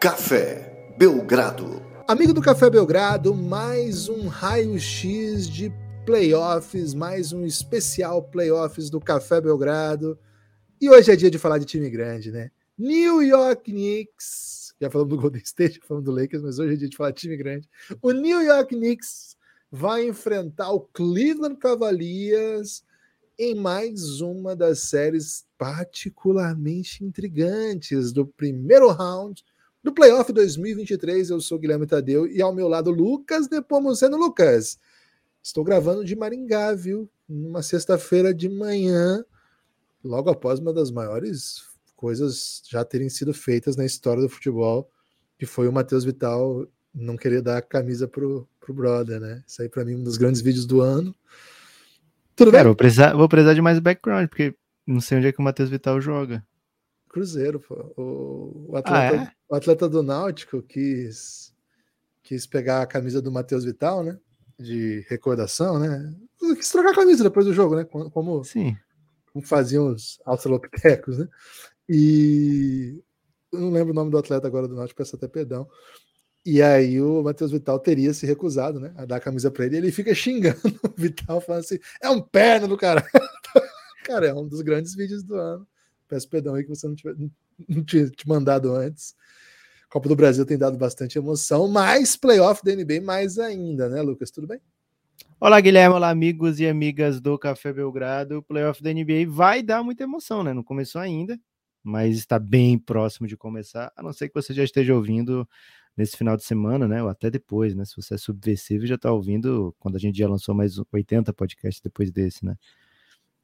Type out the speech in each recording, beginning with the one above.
Café Belgrado. Amigo do Café Belgrado, mais um raio-x de playoffs, mais um especial playoffs do Café Belgrado. E hoje é dia de falar de time grande, né? New York Knicks. Já falamos do Golden State, já falamos do Lakers, mas hoje é dia de falar de time grande. O New York Knicks vai enfrentar o Cleveland Cavaliers em mais uma das séries particularmente intrigantes do primeiro round do Playoff 2023, eu sou Guilherme Tadeu e ao meu lado Lucas Nepomuceno. Lucas, estou gravando de Maringá, viu? Numa sexta-feira de manhã, logo após uma das maiores coisas já terem sido feitas na história do futebol, que foi o Matheus Vital não querer dar a camisa pro, pro brother, né? Isso aí para mim é um dos grandes vídeos do ano. Tudo Cara, bem? Vou precisar, vou precisar de mais background, porque não sei onde é que o Matheus Vital joga. Cruzeiro, pô. O, o, ah, é? O atleta do Náutico quis, quis pegar a camisa do Matheus Vital, né? De recordação, né? Quis trocar a camisa depois do jogo, né? Como, Sim. como faziam os australopitecos, né? E eu não lembro o nome do atleta agora do Náutico, peço até perdão. E aí o Matheus Vital teria se recusado, né? A dar a camisa para ele. E ele fica xingando o Vital, falando assim: é um perna do cara. cara, é um dos grandes vídeos do ano. Peço perdão aí que você não, tiver, não tinha te mandado antes. Copa do Brasil tem dado bastante emoção, mas playoff da NBA mais ainda, né, Lucas? Tudo bem? Olá, Guilherme. Olá, amigos e amigas do Café Belgrado. O playoff da NBA vai dar muita emoção, né? Não começou ainda, mas está bem próximo de começar, a não ser que você já esteja ouvindo nesse final de semana, né? Ou até depois, né? Se você é subversivo, já está ouvindo quando a gente já lançou mais 80 podcasts depois desse, né?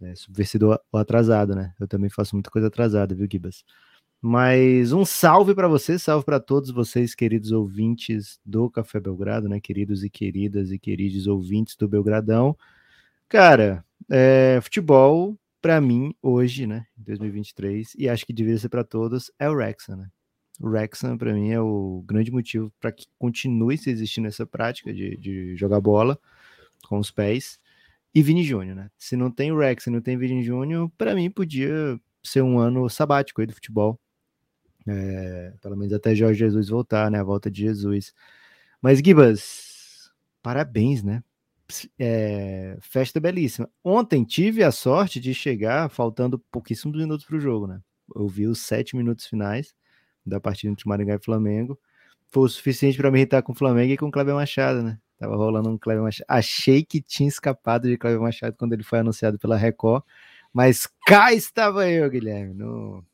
É, subversivo ou atrasado, né? Eu também faço muita coisa atrasada, viu, Gibas? Mas um salve para você, salve para todos vocês, queridos ouvintes do Café Belgrado, né? Queridos e queridas e queridos ouvintes do Belgradão. Cara, é, futebol, para mim, hoje, né? 2023, e acho que deveria ser para todos, é o Wrexham, né? O Wrexham, para mim, é o grande motivo para que continue se existindo essa prática de, de jogar bola com os pés e Vini Júnior, né? Se não tem o Rex e não tem Vini Júnior, para mim podia ser um ano sabático aí do futebol. É, pelo menos até Jorge Jesus voltar, né? A volta de Jesus. Mas, Gibas, parabéns, né? É, festa belíssima. Ontem tive a sorte de chegar faltando pouquíssimos minutos para o jogo, né? Eu vi os sete minutos finais da partida entre Maringá e Flamengo. Foi o suficiente para me irritar com o Flamengo e com o Kleber Machado, né? Tava rolando um Cleber Machado. Achei que tinha escapado de Cleber Machado quando ele foi anunciado pela Record. Mas cá estava eu, Guilherme, no,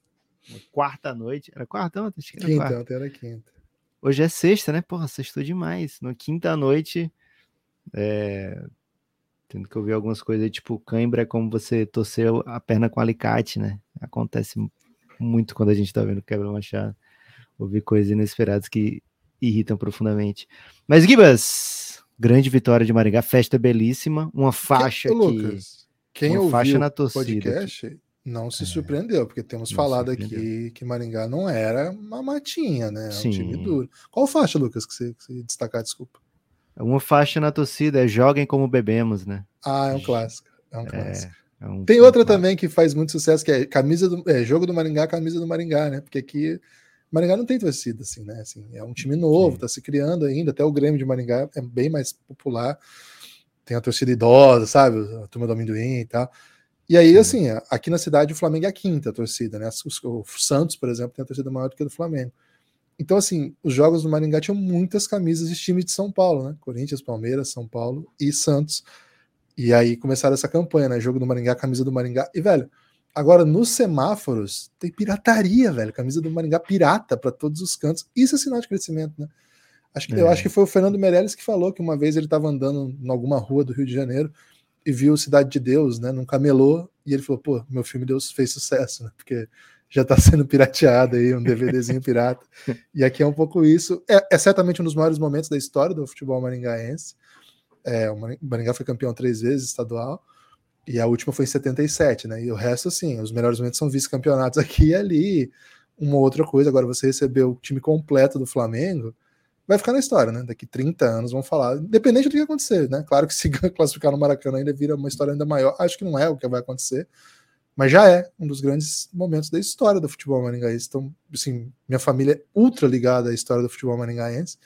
no quarta noite. Era quarta ontem? Acho que era quinta, quarta. ontem era quinta. Hoje é sexta, né? Porra, sextou demais. No quinta noite, é... tendo que ouvir algumas coisas tipo, cãibra é como você torceu a perna com alicate, né? Acontece muito quando a gente tá vendo quebra machado. Ouvir coisas inesperadas que irritam profundamente. Mas, Gibas, Grande vitória de Maringá, festa belíssima, uma faixa que, Lucas, quem uma faixa na torcida. podcast não se é, surpreendeu, porque temos falado aqui que Maringá não era uma matinha, né? É um time duro. Qual faixa, Lucas, que você, que você destacar, desculpa? Uma faixa na torcida, é joguem como bebemos, né? Ah, é um clássico. É um é, clássico. É, é um, Tem outra um também que faz muito sucesso, que é camisa do é, jogo do Maringá, camisa do Maringá, né? Porque aqui Maringá não tem torcida, assim, né? Assim, é um time novo, está se criando ainda, até o Grêmio de Maringá é bem mais popular. Tem a torcida idosa, sabe? A turma do amendoim e tal. E aí, Sim. assim, aqui na cidade o Flamengo é a quinta torcida, né? O Santos, por exemplo, tem a torcida maior do que a do Flamengo. Então, assim, os jogos do Maringá tinham muitas camisas de time de São Paulo, né? Corinthians, Palmeiras, São Paulo e Santos. E aí começaram essa campanha, né? Jogo do Maringá, camisa do Maringá. E, velho, Agora, nos semáforos, tem pirataria, velho. Camisa do Maringá pirata para todos os cantos. Isso é sinal de crescimento, né? Acho que, é. Eu acho que foi o Fernando Meirelles que falou que uma vez ele estava andando em alguma rua do Rio de Janeiro e viu Cidade de Deus, né, num camelô, e ele falou: pô, meu filme Deus fez sucesso, né? Porque já está sendo pirateado aí, um DVDzinho pirata. E aqui é um pouco isso. É, é, certamente um dos maiores momentos da história do futebol maringaense. É, o Maringá foi campeão três vezes estadual. E a última foi em 77, né? E o resto, assim, os melhores momentos são vice-campeonatos aqui e ali. Uma outra coisa, agora você recebeu o time completo do Flamengo, vai ficar na história, né? Daqui 30 anos vão falar, independente do que acontecer, né? Claro que se classificar no Maracanã ainda vira uma história ainda maior. Acho que não é o que vai acontecer, mas já é um dos grandes momentos da história do futebol maringaense. Então, assim, minha família é ultra ligada à história do futebol maringaense.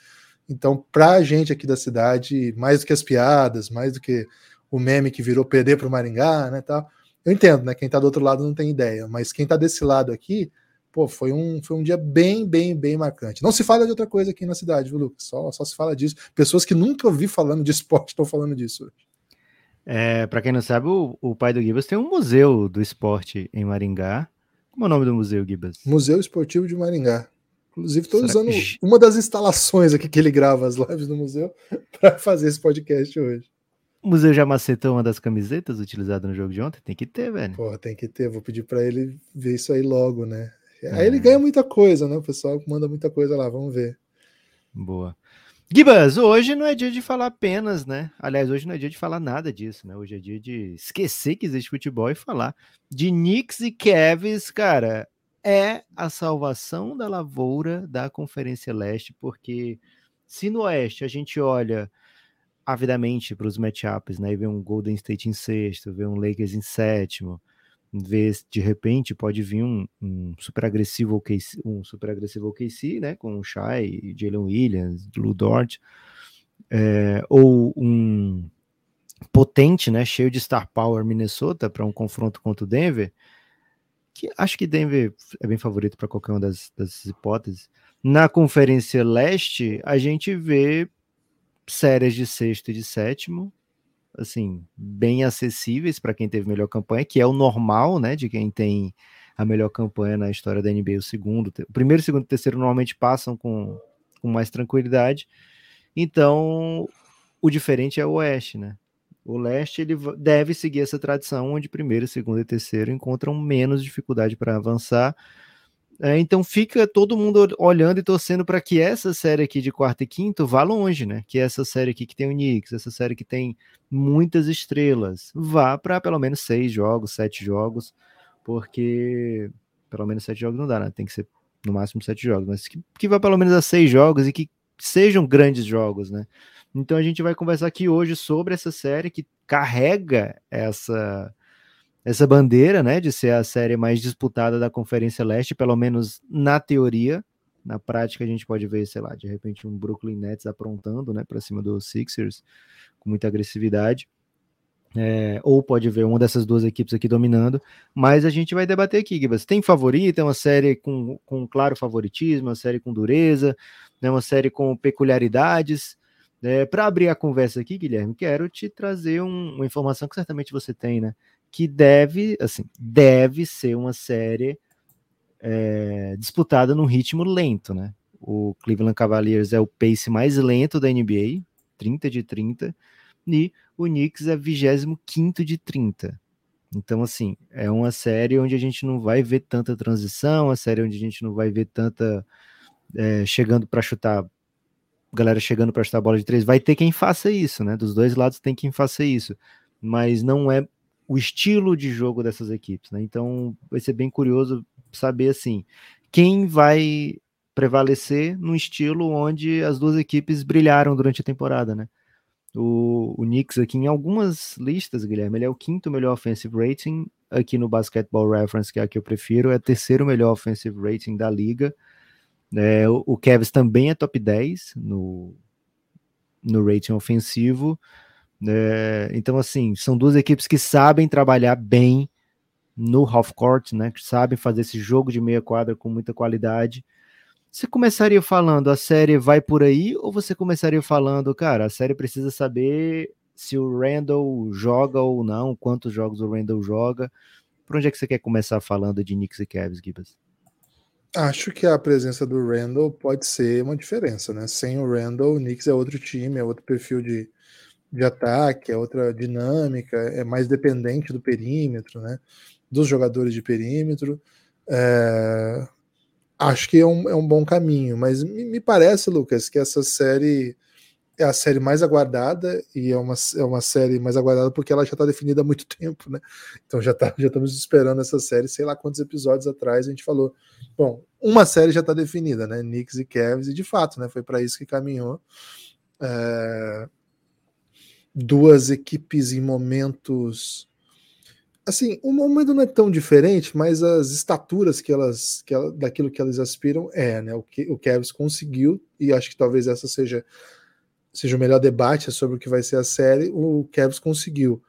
Então, para a gente aqui da cidade, mais do que as piadas, mais do que o meme que virou perder para o Maringá, né, tal. Eu entendo, né? Quem está do outro lado não tem ideia, mas quem está desse lado aqui, pô, foi um, foi um dia bem, bem, bem marcante. Não se fala de outra coisa aqui na cidade, viu, Lucas? Só, só se fala disso. Pessoas que nunca ouvi falando de esporte estão falando disso. É, para quem não sabe, o, o pai do Gibas tem um museu do esporte em Maringá. Como é o nome do museu, Gibas? Museu Esportivo de Maringá. Inclusive, estou usando que... uma das instalações aqui que ele grava as lives no museu para fazer esse podcast hoje. O museu já macetou uma das camisetas utilizadas no jogo de ontem? Tem que ter, velho. Porra, tem que ter. Vou pedir para ele ver isso aí logo, né? Aí ele é. ganha muita coisa, né? O pessoal manda muita coisa lá, vamos ver. Boa. Gibas, hoje não é dia de falar apenas, né? Aliás, hoje não é dia de falar nada disso, né? Hoje é dia de esquecer que existe futebol e falar de Knicks e Cavs, cara é a salvação da lavoura da Conferência Leste, porque se no Oeste a gente olha avidamente para os matchups, né, e vê um Golden State em sexto, vê um Lakers em sétimo, vê de repente pode vir um, um super agressivo OKC, um super agressivo OKC, né, com o Shai, Jalen Williams, Lou Dort, é, ou um potente, né, cheio de star power Minnesota para um confronto contra o Denver, que acho que Denver é bem favorito para qualquer uma das, das hipóteses. Na Conferência Leste, a gente vê séries de sexto e de sétimo, assim, bem acessíveis para quem teve melhor campanha, que é o normal, né, de quem tem a melhor campanha na história da NBA. O segundo, o primeiro, segundo e terceiro normalmente passam com, com mais tranquilidade. Então, o diferente é o Oeste, né? O leste ele deve seguir essa tradição, onde primeiro, segundo e terceiro encontram menos dificuldade para avançar. É, então fica todo mundo olhando e torcendo para que essa série aqui de quarto e quinto vá longe, né? Que essa série aqui que tem o Knicks, essa série que tem muitas estrelas, vá para pelo menos seis jogos, sete jogos, porque pelo menos sete jogos não dá, né? Tem que ser no máximo sete jogos, mas que, que vá pelo menos a seis jogos e que sejam grandes jogos, né? Então a gente vai conversar aqui hoje sobre essa série que carrega essa essa bandeira, né, de ser a série mais disputada da Conferência Leste, pelo menos na teoria. Na prática a gente pode ver, sei lá, de repente um Brooklyn Nets aprontando, né, para cima dos Sixers com muita agressividade. É, ou pode ver uma dessas duas equipes aqui dominando, mas a gente vai debater aqui, Gibas. Tem favorito, é uma série com, com claro favoritismo, uma série com dureza, né, uma série com peculiaridades. É, Para abrir a conversa aqui, Guilherme, quero te trazer um, uma informação que certamente você tem, né? Que deve, assim, deve ser uma série é, disputada num ritmo lento, né? O Cleveland Cavaliers é o pace mais lento da NBA, 30 de 30, e o Knicks é 25 de 30. Então, assim, é uma série onde a gente não vai ver tanta transição, uma série onde a gente não vai ver tanta é, chegando para chutar galera chegando para chutar bola de três, vai ter quem faça isso, né? Dos dois lados tem quem faça isso, mas não é o estilo de jogo dessas equipes, né? Então vai ser bem curioso saber assim quem vai prevalecer no estilo onde as duas equipes brilharam durante a temporada, né? O, o Knicks aqui em algumas listas, Guilherme, ele é o quinto melhor offensive rating aqui no Basketball Reference, que é a que eu prefiro, é o terceiro melhor offensive rating da liga. É, o, o Cavs também é top 10 no, no rating ofensivo. É, então, assim, são duas equipes que sabem trabalhar bem no half court, né? Que sabem fazer esse jogo de meia quadra com muita qualidade. Você começaria falando a série vai por aí, ou você começaria falando, cara, a série precisa saber se o Randall joga ou não, quantos jogos o Randall joga. Por onde é que você quer começar falando de Knicks e Cavs, Gibbs? Acho que a presença do Randall pode ser uma diferença, né? Sem o Randall, o Knicks é outro time, é outro perfil de, de ataque, é outra dinâmica, é mais dependente do perímetro, né? Dos jogadores de perímetro. É... Acho que é um, é um bom caminho, mas me, me parece, Lucas, que essa série é a série mais aguardada e é uma, é uma série mais aguardada porque ela já está definida há muito tempo, né? Então já, tá, já estamos esperando essa série, sei lá quantos episódios atrás a gente falou. Bom, uma série já está definida, né? Knicks e Cavs, e de fato, né? Foi para isso que caminhou. É... Duas equipes em momentos assim, o momento não é tão diferente, mas as estaturas que elas, que ela, daquilo que elas aspiram é, né? O que o Cavs conseguiu e acho que talvez essa seja seja o melhor debate sobre o que vai ser a série. O Cavs conseguiu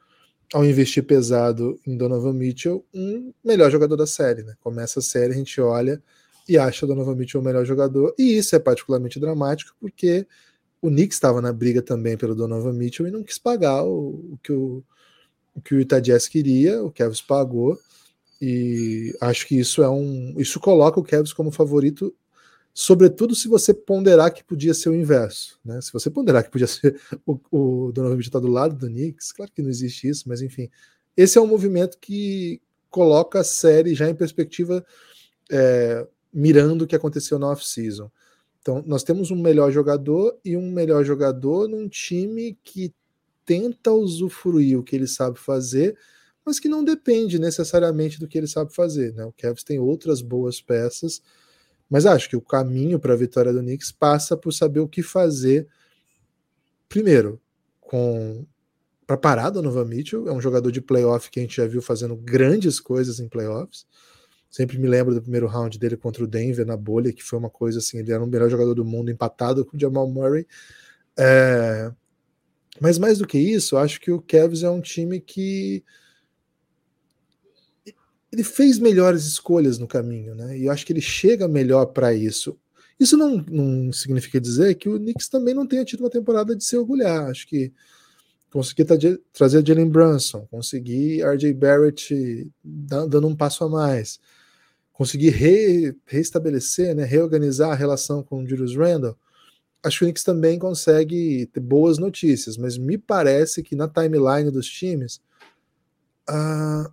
ao investir pesado em Donovan Mitchell, um melhor jogador da série, né? Começa a série, a gente olha e acha Donovan Mitchell o melhor jogador, e isso é particularmente dramático porque o Knicks estava na briga também pelo Donovan Mitchell e não quis pagar o, o que o, o que o Utah Jazz queria, o Cavs pagou, e acho que isso é um. Isso coloca o Cavs como favorito, sobretudo se você ponderar que podia ser o inverso. Né? Se você ponderar que podia ser o, o Donovan Mitchell está do lado do Knicks, claro que não existe isso, mas enfim. Esse é um movimento que coloca a série já em perspectiva, é, mirando o que aconteceu na off-season. Então, nós temos um melhor jogador e um melhor jogador num time que tenta usufruir o que ele sabe fazer, mas que não depende necessariamente do que ele sabe fazer. Né? O Cavs tem outras boas peças, mas acho que o caminho para a vitória do Knicks passa por saber o que fazer. Primeiro, com para parar Donovan Mitchell, é um jogador de playoff que a gente já viu fazendo grandes coisas em playoffs. Sempre me lembro do primeiro round dele contra o Denver na bolha, que foi uma coisa assim, ele era o melhor jogador do mundo empatado com o Jamal Murray. É, mas mais do que isso, acho que o Cavs é um time que ele fez melhores escolhas no caminho, né? E eu acho que ele chega melhor para isso. Isso não, não, significa dizer que o Knicks também não tenha tido uma temporada de se orgulhar. Acho que conseguir trazer Jalen Brunson, conseguir RJ Barrett dando um passo a mais, conseguir re, reestabelecer, né, reorganizar a relação com o Julius Randle acho que o Knicks também consegue ter boas notícias, mas me parece que na timeline dos times, uh,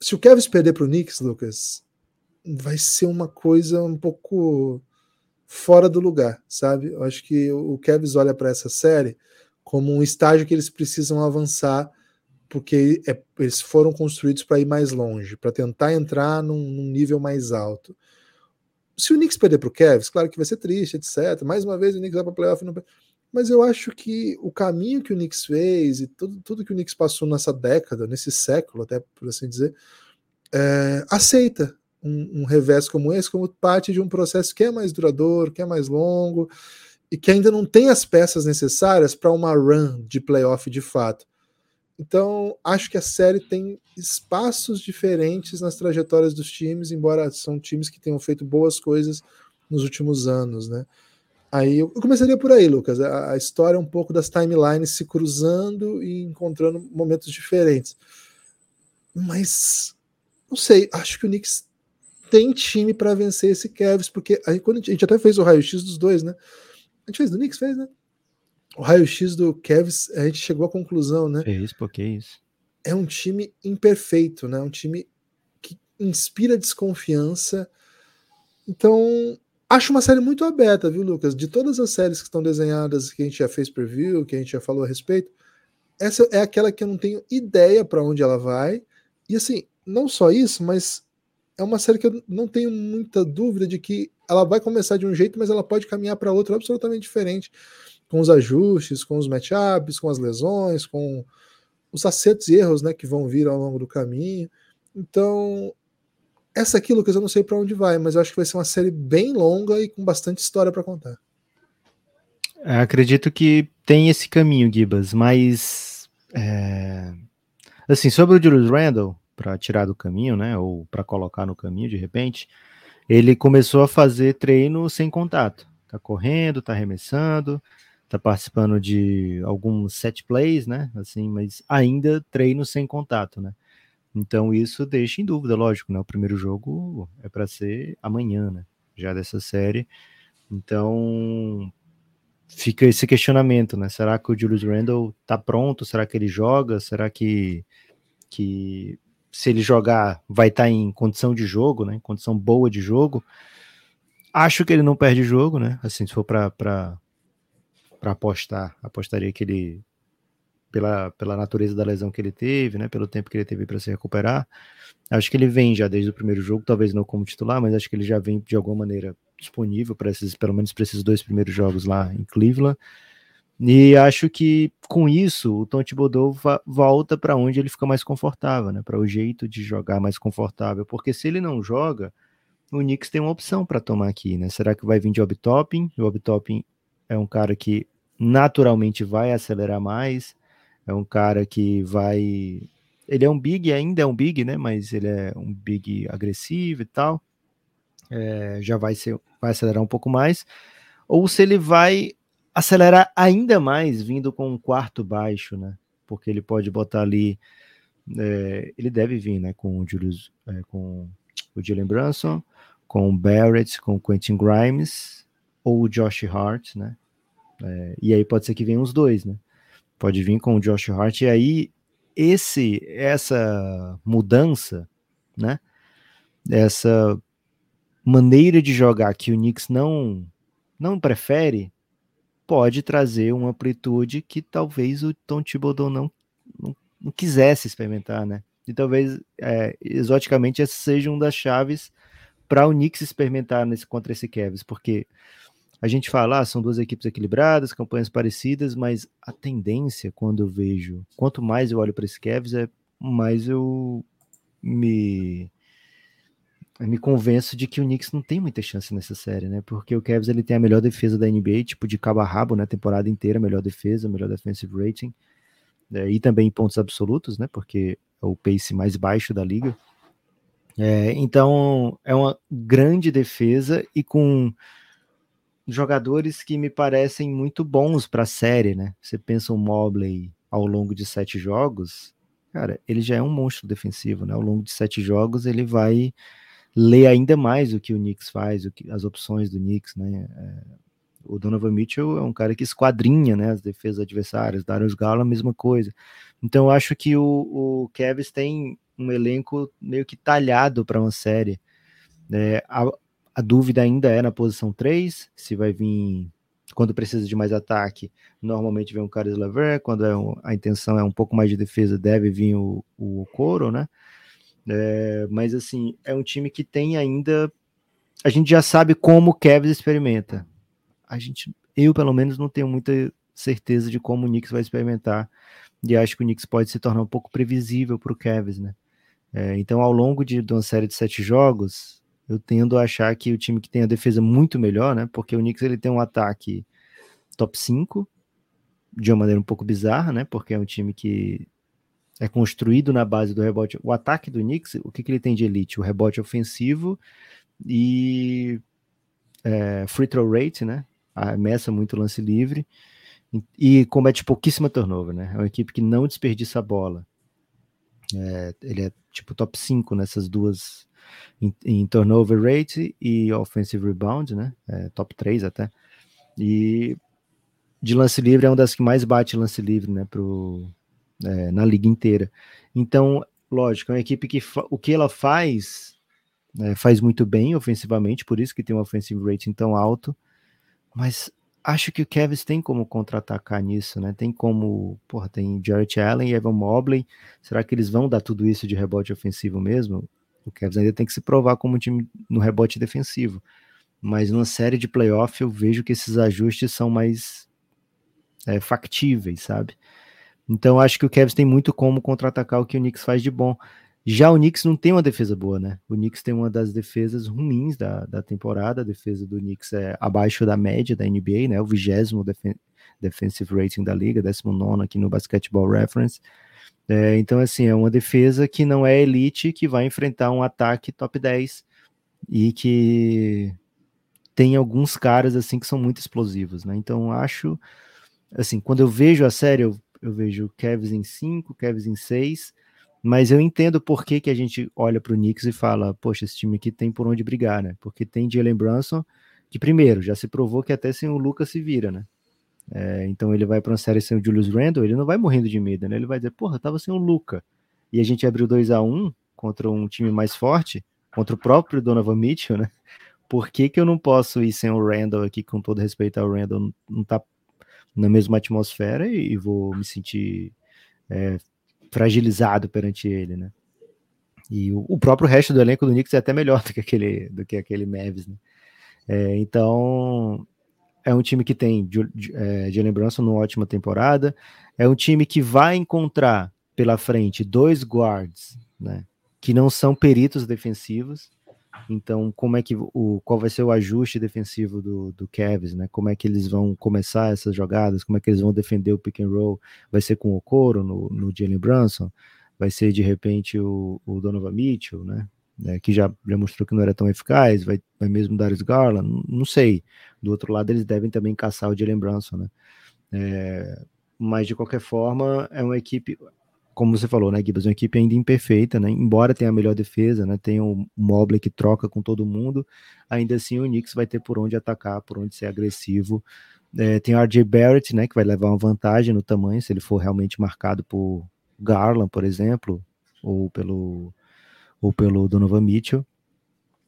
se o Kevin perder para o Knicks, Lucas, vai ser uma coisa um pouco fora do lugar, sabe? Eu acho que o Kevin olha para essa série como um estágio que eles precisam avançar, porque é, eles foram construídos para ir mais longe, para tentar entrar num, num nível mais alto se o Knicks perder para o Cavs, claro que vai ser triste, etc. Mais uma vez o Knicks vai para playoff. Não... Mas eu acho que o caminho que o Knicks fez e tudo, tudo que o Knicks passou nessa década, nesse século, até por assim dizer, é, aceita um, um revés como esse como parte de um processo que é mais duradouro, que é mais longo e que ainda não tem as peças necessárias para uma run de playoff de fato. Então, acho que a série tem espaços diferentes nas trajetórias dos times, embora são times que tenham feito boas coisas nos últimos anos, né? Aí eu começaria por aí, Lucas. A, a história é um pouco das timelines se cruzando e encontrando momentos diferentes. Mas não sei, acho que o Knicks tem time para vencer esse Cavs, porque aí quando a gente, a gente até fez o raio-x dos dois, né? A gente fez do Knicks, fez, né? O raio-x do Cavs, a gente chegou à conclusão, né? É isso, porque é isso. É um time imperfeito, né? Um time que inspira desconfiança. Então, acho uma série muito aberta, viu, Lucas? De todas as séries que estão desenhadas, que a gente já fez preview, que a gente já falou a respeito, essa é aquela que eu não tenho ideia para onde ela vai. E assim, não só isso, mas é uma série que eu não tenho muita dúvida de que ela vai começar de um jeito, mas ela pode caminhar para outro absolutamente diferente com os ajustes, com os matchups, com as lesões, com os acertos e erros né, que vão vir ao longo do caminho. Então, essa aqui, Lucas, eu não sei para onde vai, mas eu acho que vai ser uma série bem longa e com bastante história para contar. É, acredito que tem esse caminho, Gibas, mas é... assim, sobre o Julius Randle, para tirar do caminho, né, ou para colocar no caminho de repente, ele começou a fazer treino sem contato. Tá correndo, tá arremessando, tá participando de alguns set plays, né? Assim, mas ainda treino sem contato, né? Então isso deixa em dúvida, lógico, né? O primeiro jogo é para ser amanhã, né? Já dessa série. Então fica esse questionamento, né? Será que o Julius Randle tá pronto? Será que ele joga? Será que que se ele jogar vai estar tá em condição de jogo, né? Em condição boa de jogo? Acho que ele não perde jogo, né? Assim, se for para para apostar, apostaria que ele, pela, pela natureza da lesão que ele teve, né, pelo tempo que ele teve para se recuperar, acho que ele vem já desde o primeiro jogo, talvez não como titular, mas acho que ele já vem de alguma maneira disponível para esses, pelo menos para esses dois primeiros jogos lá em Cleveland. E acho que com isso o Tom Thibodeau volta para onde ele fica mais confortável, né? Para o jeito de jogar mais confortável, porque se ele não joga, o Knicks tem uma opção para tomar aqui, né? Será que vai vir de Obi Toppin? O é um cara que naturalmente vai acelerar mais, é um cara que vai ele é um big, ainda é um big, né? Mas ele é um big agressivo e tal. É, já vai ser, vai acelerar um pouco mais. Ou se ele vai acelerar ainda mais vindo com um quarto baixo, né? Porque ele pode botar ali, é, ele deve vir, né? Com o Julius, é, com o Jalen Brunson, com o Barrett, com o Quentin Grimes ou o Josh Hart, né? É, e aí pode ser que venha os dois, né? Pode vir com o Josh Hart e aí esse essa mudança, né? Essa maneira de jogar que o Knicks não não prefere pode trazer uma amplitude que talvez o Tom Thibodeau não, não, não quisesse experimentar, né? E talvez é, exoticamente essa seja uma das chaves para o Knicks experimentar nesse, contra esse Cavs, porque a gente fala, ah, são duas equipes equilibradas, campanhas parecidas, mas a tendência, quando eu vejo, quanto mais eu olho para esse Cavs, é mais eu me me convenço de que o Knicks não tem muita chance nessa série, né? Porque o Cavs ele tem a melhor defesa da NBA, tipo de cabo a rabo, né? Temporada inteira, melhor defesa, melhor defensive rating, é, e também em pontos absolutos, né? Porque é o pace mais baixo da liga. É, então é uma grande defesa e com jogadores que me parecem muito bons para a série, né? Você pensa o Mobley ao longo de sete jogos, cara, ele já é um monstro defensivo, né? Ao longo de sete jogos ele vai ler ainda mais o que o Knicks faz, o que, as opções do Knicks, né? É, o Donovan Mitchell é um cara que esquadrinha, né? As defesas adversárias, Darius Garland, a mesma coisa. Então eu acho que o, o tem um elenco meio que talhado para uma série. É, a, a dúvida ainda é na posição 3, se vai vir quando precisa de mais ataque, normalmente vem o Caris Lever, quando é um, a intenção é um pouco mais de defesa, deve vir o, o Coro, né? É, mas assim, é um time que tem ainda. A gente já sabe como o Cavs experimenta. A gente, eu pelo menos, não tenho muita certeza de como o Knicks vai experimentar. E acho que o Knicks pode se tornar um pouco previsível para o Cavs, né? É, então, ao longo de, de uma série de sete jogos, eu tendo a achar que o time que tem a defesa muito melhor, né? Porque o Knicks ele tem um ataque top 5 de uma maneira um pouco bizarra, né? Porque é um time que é construído na base do rebote. O ataque do Knicks, o que, que ele tem de elite? O rebote ofensivo e é, free throw rate, né? Ameaça muito lance livre e comete pouquíssima turnover, né? É uma equipe que não desperdiça a bola. É, ele é tipo top 5 nessas duas em, em turnover rate e offensive rebound, né? É, top 3 até. E de lance livre é uma das que mais bate lance livre, né? Pro, é, na liga inteira. Então, lógico, é uma equipe que o que ela faz é, faz muito bem ofensivamente, por isso que tem um offensive rating tão alto, mas acho que o Cavs tem como contra-atacar nisso, né? Tem como, porra, tem Jarrett Allen e Evan Mobley. Será que eles vão dar tudo isso de rebote ofensivo mesmo? O Cavs ainda tem que se provar como time no rebote defensivo. Mas numa série de playoff eu vejo que esses ajustes são mais é, factíveis, sabe? Então acho que o Cavs tem muito como contra-atacar o que o Knicks faz de bom. Já o Knicks não tem uma defesa boa, né? O Knicks tem uma das defesas ruins da, da temporada. A defesa do Knicks é abaixo da média da NBA, né? O vigésimo defen defensive rating da liga, 19 aqui no Basketball Reference. É, então, assim, é uma defesa que não é elite, que vai enfrentar um ataque top 10 e que tem alguns caras, assim, que são muito explosivos, né? Então, acho, assim, quando eu vejo a série, eu eu vejo Cavs em 5, Cavs em 6, mas eu entendo por que, que a gente olha para o Knicks e fala, poxa, esse time aqui tem por onde brigar, né? Porque tem Jalen Brunson, que primeiro, já se provou que até sem o Lucas se vira, né? É, então ele vai para uma série sem o Julius Randle, ele não vai morrendo de medo, né? Ele vai dizer, porra, tava sem o Luca. E a gente abriu 2 a 1 contra um time mais forte, contra o próprio Donovan Mitchell, né? Por que, que eu não posso ir sem o Randall aqui, com todo respeito ao Randall, não tá na mesma atmosfera e, e vou me sentir é, fragilizado perante ele, né? E o, o, próprio resto do elenco do Knicks é até melhor do que aquele, do que aquele Mavis, né? É, então, é um time que tem é, Jalen Brunson numa ótima temporada, é um time que vai encontrar pela frente dois guards, né, que não são peritos defensivos, então, como é que o qual vai ser o ajuste defensivo do, do Cavs, né? Como é que eles vão começar essas jogadas? Como é que eles vão defender o pick and roll? Vai ser com o Coro no, no Jalen Brunson? Vai ser de repente o, o Donovan Mitchell, né? É, que já, já mostrou que não era tão eficaz, vai, vai mesmo Darius Garland, não sei. Do outro lado, eles devem também caçar o Jalen Brunson, né? É, mas de qualquer forma, é uma equipe como você falou, né, Gibbs, uma equipe ainda imperfeita, né, embora tenha a melhor defesa, né, tenha o Mobley que troca com todo mundo, ainda assim o Knicks vai ter por onde atacar, por onde ser agressivo. É, tem o RJ Barrett, né, que vai levar uma vantagem no tamanho, se ele for realmente marcado por Garland, por exemplo, ou pelo, ou pelo Donovan Mitchell.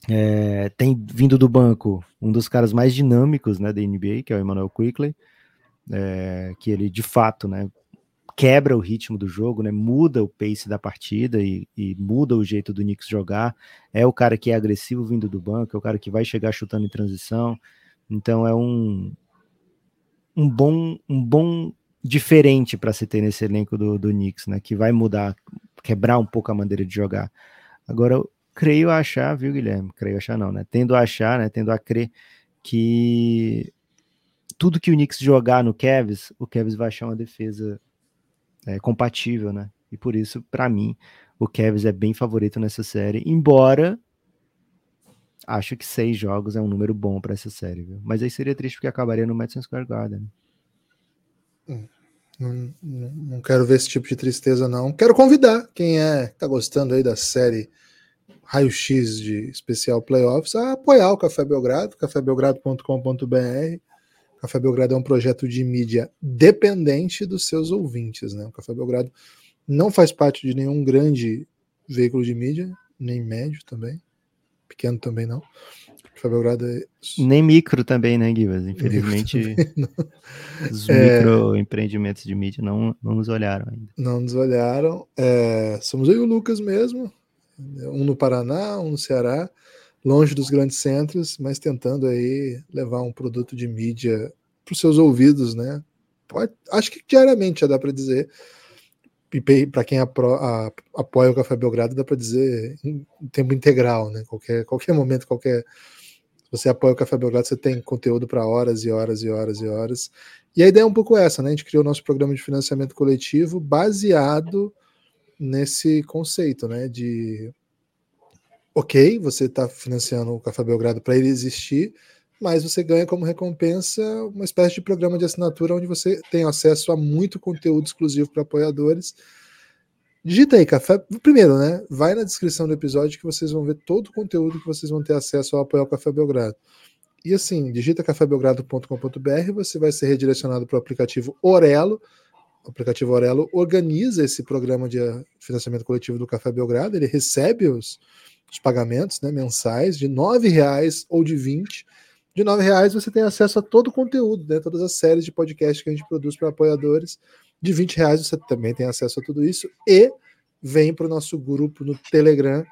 É, tem vindo do banco um dos caras mais dinâmicos, né, da NBA, que é o Emmanuel Quickley, é, que ele de fato, né, quebra o ritmo do jogo, né? Muda o pace da partida e, e, muda o jeito do Knicks jogar. É o cara que é agressivo vindo do banco, é o cara que vai chegar chutando em transição. Então é um um bom um bom diferente para se ter nesse elenco do, do Knicks, né? Que vai mudar, quebrar um pouco a maneira de jogar. Agora creio achar, viu, Guilherme? Creio achar não, né? Tendo a achar, né? Tendo a crer que tudo que o Knicks jogar no Cavs, o Cavs vai achar uma defesa é, compatível, né? E por isso, para mim, o Cavs é bem favorito nessa série, embora acho que seis jogos é um número bom para essa série, viu? Mas aí seria triste porque acabaria no Madison Square Garden. Hum, não, não, quero ver esse tipo de tristeza, não. Quero convidar quem é tá gostando aí da série Raio X de especial playoffs a apoiar o Café Belgrado, cafébelgrado.com.br Café Belgrado é um projeto de mídia dependente dos seus ouvintes. Né? O Café Belgrado não faz parte de nenhum grande veículo de mídia, nem médio também, pequeno também não. O Café Belgrado é... Nem micro também, né, Guivas? Infelizmente, os é... microempreendimentos de mídia não, não nos olharam ainda. Não nos olharam. É... Somos eu e o Lucas mesmo, um no Paraná, um no Ceará longe dos grandes centros, mas tentando aí levar um produto de mídia para os seus ouvidos, né? Pode, acho que diariamente já dá para dizer. E para quem apro, a, apoia o Café Belgrado, dá para dizer em tempo integral, né? Qualquer, qualquer momento, qualquer. Você apoia o Café Belgrado, você tem conteúdo para horas e horas e horas e horas. E a ideia é um pouco essa, né? A gente criou o nosso programa de financiamento coletivo baseado nesse conceito, né? De ok, você está financiando o Café Belgrado para ele existir, mas você ganha como recompensa uma espécie de programa de assinatura onde você tem acesso a muito conteúdo exclusivo para apoiadores. Digita aí, café. Primeiro, né? Vai na descrição do episódio que vocês vão ver todo o conteúdo que vocês vão ter acesso ao apoiar o Café Belgrado. E assim, digita cafébelgrado.com.br, você vai ser redirecionado para o aplicativo Orelo. O aplicativo Orelo organiza esse programa de financiamento coletivo do Café Belgrado, ele recebe os, os pagamentos né, mensais de R$ reais ou de 20 de R$ reais você tem acesso a todo o conteúdo, né, todas as séries de podcast que a gente produz para apoiadores. De R$ reais você também tem acesso a tudo isso e vem para o nosso grupo no Telegram.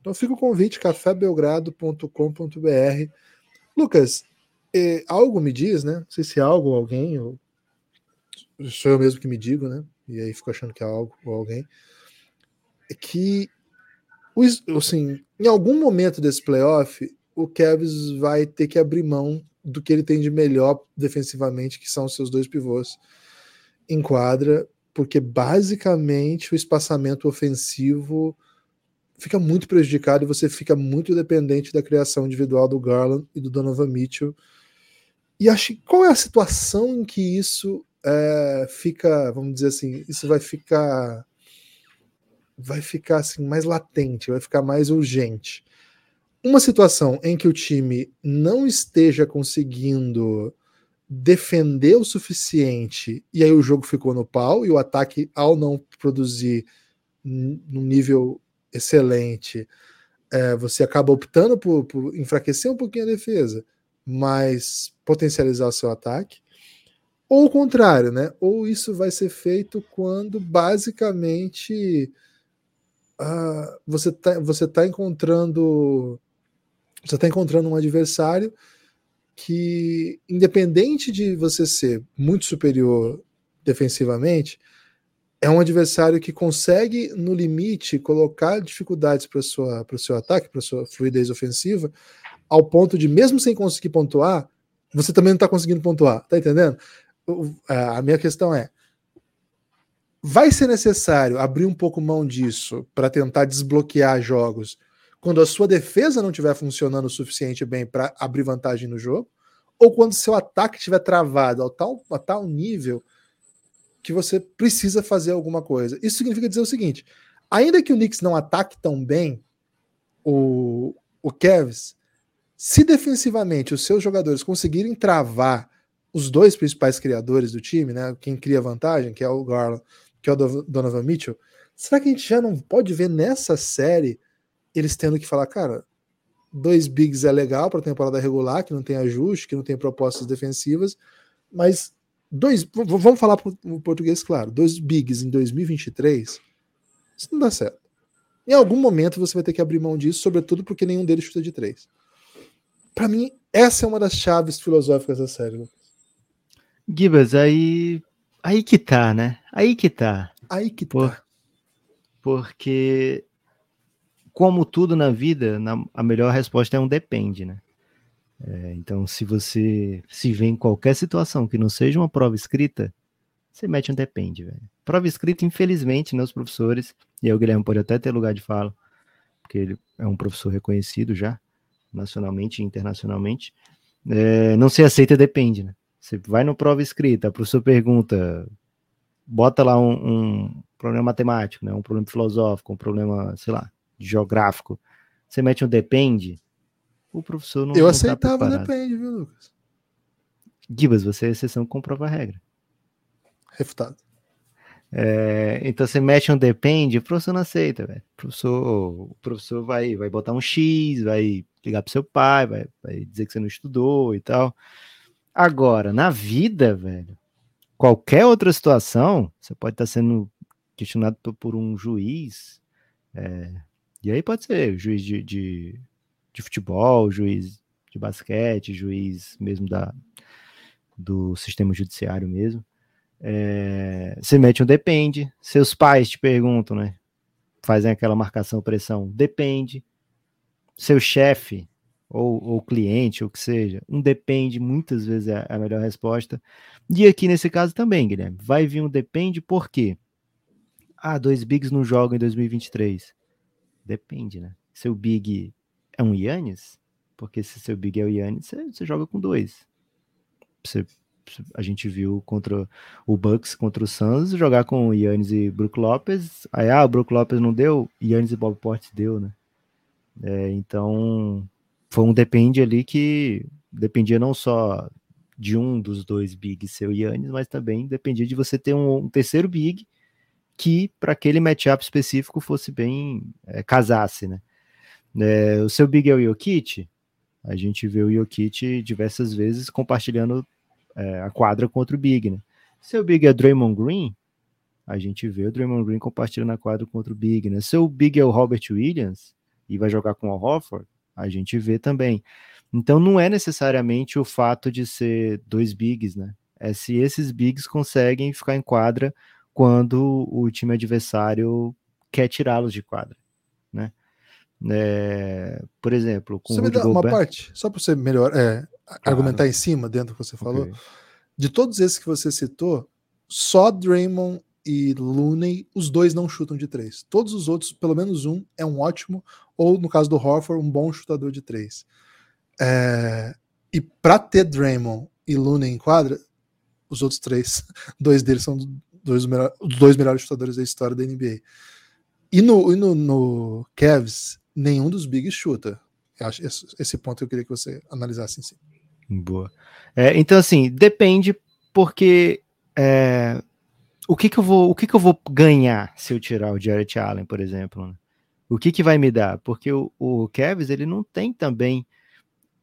Então fica o convite, cafébelgrado.com.br. Lucas, eh, algo me diz, né? Não sei se é algo alguém, ou sou eu mesmo que me digo, né? E aí fico achando que é algo ou alguém. É que assim, em algum momento desse playoff, o Cavs vai ter que abrir mão do que ele tem de melhor defensivamente, que são os seus dois pivôs em quadra, porque basicamente o espaçamento ofensivo fica muito prejudicado e você fica muito dependente da criação individual do Garland e do Donovan Mitchell. E acho qual é a situação em que isso é, fica, vamos dizer assim, isso vai ficar vai ficar assim mais latente, vai ficar mais urgente. Uma situação em que o time não esteja conseguindo defender o suficiente e aí o jogo ficou no pau e o ataque ao não produzir num nível excelente, é, você acaba optando por, por enfraquecer um pouquinho a defesa, mas potencializar o seu ataque. Ou o contrário, né? Ou isso vai ser feito quando basicamente uh, você está você tá encontrando você está encontrando um adversário que, independente de você ser muito superior defensivamente, é um adversário que consegue, no limite, colocar dificuldades para o seu ataque, para sua fluidez ofensiva, ao ponto de, mesmo sem conseguir pontuar, você também não está conseguindo pontuar. Tá entendendo? A minha questão é: vai ser necessário abrir um pouco mão disso para tentar desbloquear jogos quando a sua defesa não estiver funcionando o suficiente bem para abrir vantagem no jogo? Ou quando seu ataque estiver travado a tal, a tal nível que você precisa fazer alguma coisa. Isso significa dizer o seguinte: ainda que o Knicks não ataque tão bem o, o Cavs, se defensivamente os seus jogadores conseguirem travar os dois principais criadores do time, né, quem cria vantagem, que é o Garland, que é o Donovan Mitchell, será que a gente já não pode ver nessa série eles tendo que falar, cara, dois bigs é legal para temporada regular, que não tem ajuste, que não tem propostas defensivas, mas dois, vamos falar o português claro, dois bigs em 2023, isso não dá certo. Em algum momento você vai ter que abrir mão disso, sobretudo porque nenhum deles chuta de três. Para mim, essa é uma das chaves filosóficas da série, Lucas. Gibas, aí aí que tá, né? Aí que tá. Aí que Por, tá. Porque como tudo na vida, na, a melhor resposta é um depende, né? É, então, se você se vê em qualquer situação que não seja uma prova escrita, você mete um depende, velho. Prova escrita, infelizmente, né, os professores, e aí o Guilherme pode até ter lugar de fala, porque ele é um professor reconhecido já, nacionalmente e internacionalmente, é, não se aceita depende, né? Você vai no prova escrita, a professor pergunta, bota lá um, um problema matemático, né, um problema filosófico, um problema, sei lá, geográfico, você mete um depende, o professor não Eu não tá aceitava tá depende, viu, Lucas? Gibas, você é exceção que comprova a regra. Refutado. É, então você mete um depende, o professor não aceita, velho. O professor, o professor vai, vai botar um X, vai ligar pro seu pai, vai, vai dizer que você não estudou e tal. Agora, na vida, velho, qualquer outra situação, você pode estar sendo questionado por, por um juiz, é, e aí pode ser juiz de, de de futebol, juiz de basquete, juiz mesmo da, do sistema judiciário mesmo. É, você mete um depende. Seus pais te perguntam, né? Fazem aquela marcação pressão, depende. Seu chefe ou, ou cliente, ou que seja, um depende, muitas vezes é a melhor resposta. E aqui nesse caso também, Guilherme, vai vir um depende por quê? Ah, dois bigs não jogam em 2023. Depende, né? Seu big é um Yannis, porque se seu big é o Yannis, você, você joga com dois. Você, a gente viu contra o Bucks, contra o Suns, jogar com o Yannis e Brook Lopes. Aí, ah, o Brook Lopes não deu, Yannis e Bob Portes deu, né? É, então, foi um depende ali que dependia não só de um dos dois bigs ser o Yannis, mas também dependia de você ter um, um terceiro big que para aquele matchup específico fosse bem é, casasse, né? É, o seu Big é o Jokic, a gente vê o Jokic diversas vezes compartilhando é, a quadra contra o Big, né? Seu Big é Draymond Green, a gente vê o Draymond Green compartilhando a quadra contra o Big, né? Seu Big é o Robert Williams e vai jogar com o Hofford, a gente vê também. Então não é necessariamente o fato de ser dois bigs, né? É se esses bigs conseguem ficar em quadra quando o time adversário quer tirá-los de quadra, né? É, por exemplo, com você me dá Gobert... uma parte, só para você melhor é, claro. argumentar em cima, dentro do que você falou. Okay. De todos esses que você citou, só Draymond e Looney, os dois não chutam de três. Todos os outros, pelo menos um, é um ótimo, ou no caso do Horford, um bom chutador de três. É, e para ter Draymond e Looney em quadra, os outros três, dois deles são dois, os dois melhores chutadores da história da NBA. E no, e no, no Cavs, nenhum dos bigs chuta. Esse ponto eu queria que você analisasse em si. Boa. É, então, assim, depende, porque é, o que que eu vou, o que que eu vou ganhar se eu tirar o Jarrett Allen, por exemplo? Né? O que que vai me dar? Porque o, o Kevs, ele não tem também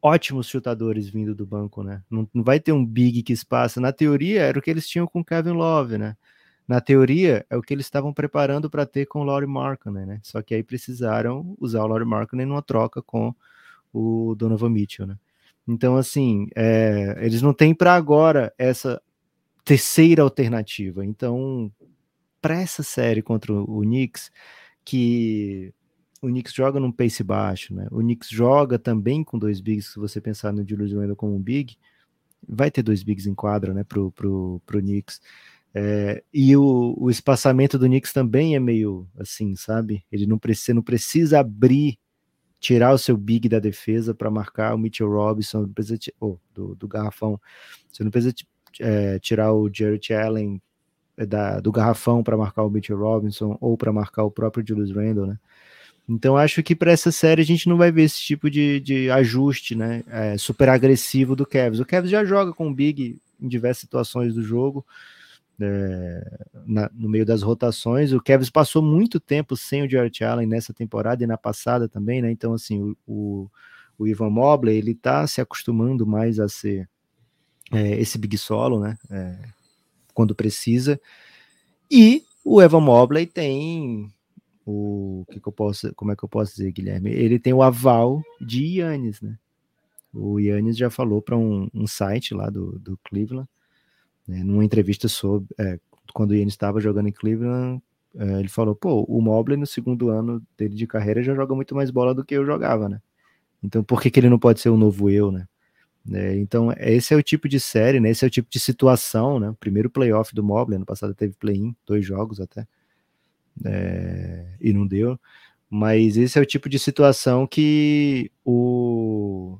ótimos chutadores vindo do banco, né? Não, não vai ter um big que espaça. Na teoria, era o que eles tinham com Kevin Love, né? na teoria, é o que eles estavam preparando para ter com o Laurie Markkinen, né? Só que aí precisaram usar o Laurie Markkinen numa troca com o Donovan Mitchell, né? Então, assim, é, eles não têm para agora essa terceira alternativa. Então, para essa série contra o Knicks, que o Knicks joga num pace baixo, né? O Knicks joga também com dois bigs, se você pensar no Julius Randle como um big, vai ter dois bigs em quadra, né, pro, pro, pro Knicks. É, e o, o, espaçamento do Knicks também é meio assim, sabe? Ele não precisa, não precisa abrir, tirar o seu big da defesa para marcar o Mitchell Robinson, precisa, oh, do, do garrafão. Você não precisa é, tirar o Jarrett Allen é, da, do garrafão para marcar o Mitchell Robinson ou para marcar o próprio Julius Randle, né? Então acho que para essa série a gente não vai ver esse tipo de, de ajuste, né? É, super agressivo do Kevs. O Kevs já joga com o Big em diversas situações do jogo, é, na, no meio das rotações. O Kevs passou muito tempo sem o Jarrett Allen nessa temporada e na passada também, né? Então assim, o, o, o Ivan Mobley ele tá se acostumando mais a ser é, esse big solo, né? É, quando precisa. E o Evan Mobley tem o que, que, eu posso, como é que eu posso dizer, Guilherme? Ele tem o aval de Yannis, né? O Yannis já falou para um, um, site lá do, do Cleveland, né, numa entrevista sobre é, quando o Yannis estava jogando em Cleveland, é, ele falou: pô, o Mobley no segundo ano dele de carreira já joga muito mais bola do que eu jogava, né? Então por que, que ele não pode ser o novo eu, né? É, então, esse é o tipo de série, né? Esse é o tipo de situação, né? Primeiro playoff do Mobley, ano passado teve play-in, dois jogos até é, e não deu. Mas esse é o tipo de situação que o,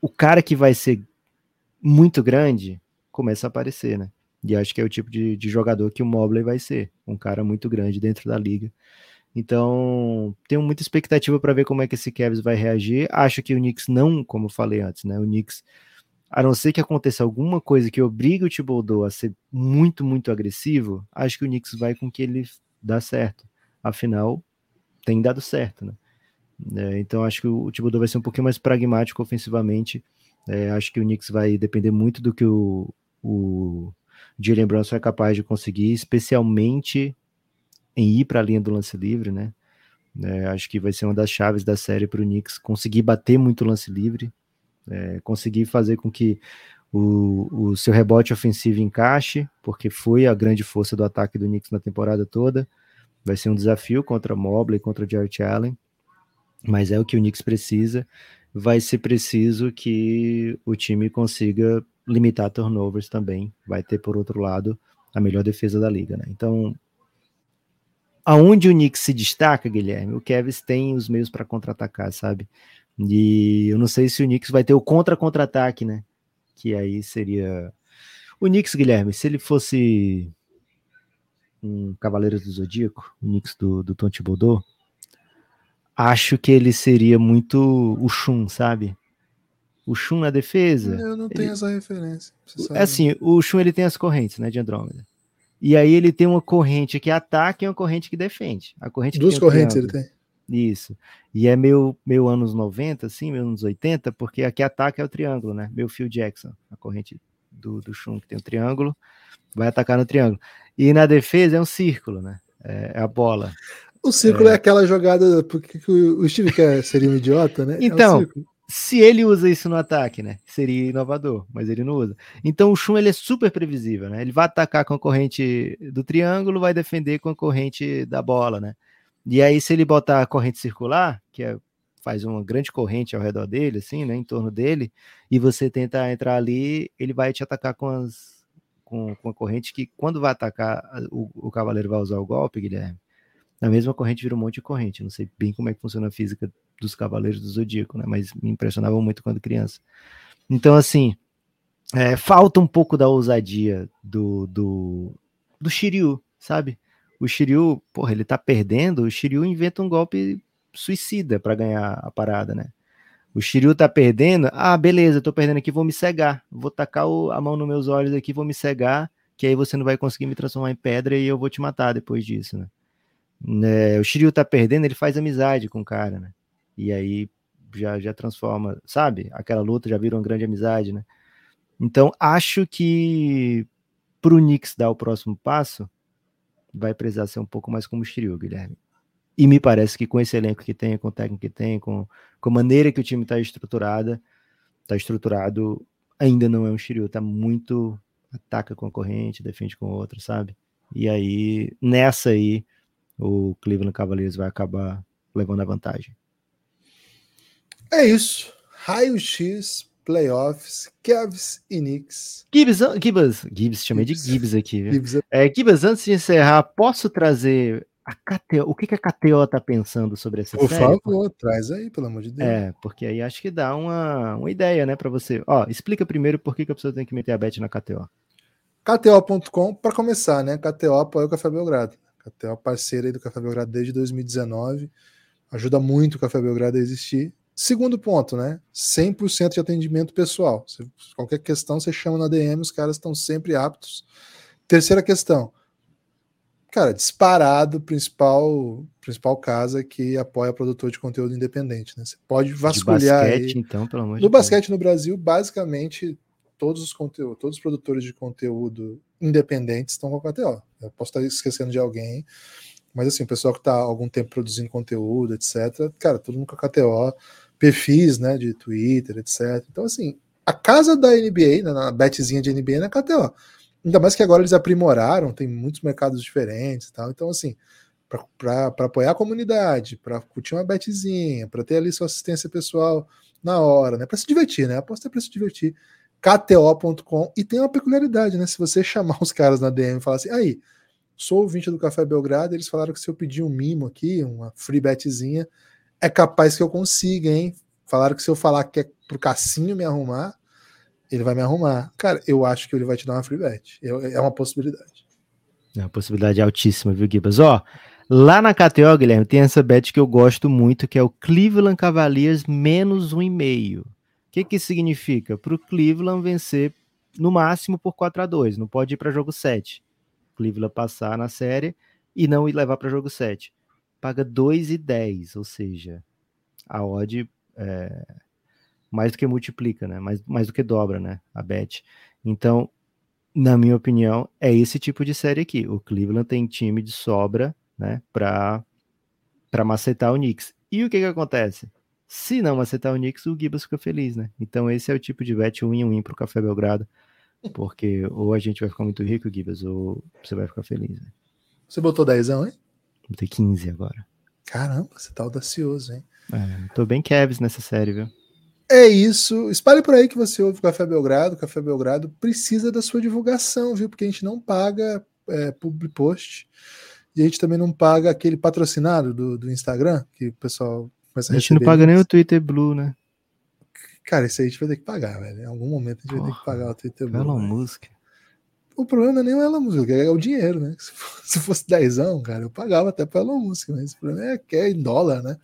o cara que vai ser muito grande começa a aparecer, né? E acho que é o tipo de, de jogador que o Mobley vai ser, um cara muito grande dentro da liga. Então, tenho muita expectativa para ver como é que esse Cavs vai reagir. Acho que o Knicks não, como falei antes, né? O Knicks a não ser que aconteça alguma coisa que obrigue o Thibodeau a ser muito, muito agressivo, acho que o Knicks vai com que ele dá certo. Afinal, tem dado certo, né? É, então acho que o Thibodeau vai ser um pouquinho mais pragmático ofensivamente. É, acho que o Knicks vai depender muito do que o, o Jalen Brunson é capaz de conseguir, especialmente em ir para a linha do lance livre, né? É, acho que vai ser uma das chaves da série para o Knicks conseguir bater muito lance livre, é, conseguir fazer com que o, o seu rebote ofensivo encaixe, porque foi a grande força do ataque do Knicks na temporada toda. Vai ser um desafio contra Mobley, contra Jarrett Allen, mas é o que o Knicks precisa. Vai ser preciso que o time consiga limitar turnovers também. Vai ter, por outro lado, a melhor defesa da liga. Né? Então, aonde o Knicks se destaca, Guilherme, o Kevs tem os meios para contra-atacar, sabe? E eu não sei se o Knicks vai ter o contra-contra-ataque, né? Que aí seria. O Knicks, Guilherme, se ele fosse um Cavaleiro do Zodíaco, o Knicks do, do Tom Thibodeau, acho que ele seria muito o Shun, sabe? O Shun na defesa. Eu não tenho ele... essa referência. É assim, o Shun ele tem as correntes, né, de Andrômeda. E aí ele tem uma corrente que ataca e uma corrente que defende. A corrente Duas correntes ele tem. Isso. E é meu, meu anos 90, assim, meus anos 80, porque aqui ataca é o triângulo, né? Meu Phil Jackson, a corrente do, do Shun que tem o um triângulo, vai atacar no triângulo. E na defesa é um círculo, né? É, é a bola. O círculo é, é aquela jogada, porque o Steve Kerr seria um idiota, né? Então, é um se ele usa isso no ataque, né? Seria inovador, mas ele não usa. Então o Shun ele é super previsível, né? Ele vai atacar com a corrente do triângulo, vai defender com a corrente da bola, né? E aí, se ele botar a corrente circular, que é, faz uma grande corrente ao redor dele, assim, né, em torno dele, e você tenta entrar ali, ele vai te atacar com as com, com a corrente que, quando vai atacar, o, o cavaleiro vai usar o golpe, Guilherme. Na mesma corrente vira um monte de corrente. Não sei bem como é que funciona a física dos cavaleiros do Zodíaco, né? Mas me impressionava muito quando criança. Então, assim, é, falta um pouco da ousadia do, do, do Shiryu, sabe? o Shiryu, porra, ele tá perdendo, o Shiryu inventa um golpe suicida para ganhar a parada, né? O Shiryu tá perdendo, ah, beleza, tô perdendo aqui, vou me cegar, vou tacar o, a mão nos meus olhos aqui, vou me cegar, que aí você não vai conseguir me transformar em pedra e eu vou te matar depois disso, né? Né o Shiryu tá perdendo, ele faz amizade com o cara, né? E aí já, já transforma, sabe? Aquela luta já vira uma grande amizade, né? Então, acho que pro Knicks dar o próximo passo, vai precisar ser um pouco mais como o Shiryu, Guilherme. E me parece que com esse elenco que tem, com o técnico que tem, com, com a maneira que o time está estruturada, está estruturado, ainda não é um Shiryu, tá muito ataca com a corrente, defende com outra, sabe? E aí, nessa aí, o Cleveland Cavaliers vai acabar levando a vantagem. É isso. Raio-X, playoffs, Cavs e Knicks. Gibbs, Gibbs, Gibbs, chamei Gibbs. de Gibbs aqui. Gibbs. É, Gibbs, antes de encerrar, posso trazer a KTO, o que, que a KTO tá pensando sobre essa Por série? Por favor, traz aí, pelo amor de Deus. É, porque aí acho que dá uma, uma ideia, né, para você. Ó, explica primeiro por que, que a pessoa tem que meter a bet na KTO. KTO.com, para começar, né? KTO apoia o Café Belgrado. KTO é parceira aí do Café Belgrado desde 2019. Ajuda muito o Café Belgrado a existir. Segundo ponto, né? 100% de atendimento pessoal. Se, qualquer questão você chama na DM, os caras estão sempre aptos. Terceira questão. Cara, disparado, principal principal casa que apoia produtor de conteúdo independente, né? Você pode vasculhar de basquete, aí. então, pelo amor No basquete no Brasil, basicamente todos os conteúdos, todos os produtores de conteúdo independentes estão com a KTO. Eu posso estar esquecendo de alguém, mas assim, o pessoal que está há algum tempo produzindo conteúdo, etc., cara, todo mundo com a KTO, perfis, né, de Twitter, etc. Então, assim, a casa da NBA, né, na betzinha de NBA é na KTO. Ainda mais que agora eles aprimoraram, tem muitos mercados diferentes e tal. Então, assim, para apoiar a comunidade, para curtir uma betzinha, para ter ali sua assistência pessoal na hora, né? Para se divertir, né? Aposta é para se divertir. KTO.com e tem uma peculiaridade, né? Se você chamar os caras na DM e falar assim, aí, sou ouvinte do Café Belgrado, eles falaram que se eu pedir um mimo aqui, uma free betzinha, é capaz que eu consiga, hein? Falaram que se eu falar que é pro Cassinho me arrumar, ele vai me arrumar. Cara, eu acho que ele vai te dar uma free bet. É uma possibilidade. É uma possibilidade altíssima, viu, Gibas? Ó, lá na KTO, Guilherme, tem essa bet que eu gosto muito, que é o Cleveland Cavaliers menos um e meio. Que que significa? Para o Cleveland vencer no máximo por 4 a 2 não pode ir para jogo 7. Cleveland passar na série e não ir levar para jogo 7. Paga 2,10, ou seja, a odd é, mais do que multiplica, né? Mais, mais do que dobra, né? A bet. Então, na minha opinião, é esse tipo de série aqui. O Cleveland tem time de sobra, né? Para para macetar o Knicks. E o que que acontece? Se não macetar o Knicks, o Gibas fica feliz, né? Então esse é o tipo de bet win-win para o Café Belgrado. Porque ou a gente vai ficar muito rico, Gibas, ou você vai ficar feliz. Né? Você botou 10, hein? Vou ter 15 agora. Caramba, você tá audacioso, hein? É, tô bem Kevs nessa série, viu? É isso. Espalhe por aí que você ouve o Café Belgrado. O Café Belgrado precisa da sua divulgação, viu? Porque a gente não paga é, public post. E a gente também não paga aquele patrocinado do, do Instagram, que o pessoal começa a A gente não paga nem o Twitter Blue, né? Cara, isso aí a gente vai ter que pagar, velho. Em algum momento a gente Porra, vai ter que pagar o Twitter Blue. Elon Musk. O problema não é nem o Elon Musk, é o dinheiro, né? Se fosse, se fosse dezão, cara, eu pagava até para Elon Musk, mas o problema é que é em dólar, né?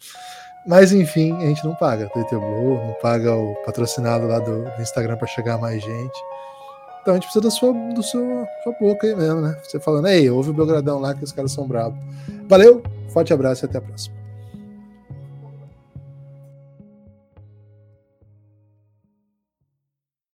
Mas enfim, a gente não paga Twitter Blue, não paga o patrocinado lá do, do Instagram para chegar a mais gente. Então a gente precisa da sua, do seu, sua boca aí mesmo, né? Você falando, ei, ouve o Belgradão lá que os caras são bravos. Valeu, forte abraço e até a próxima.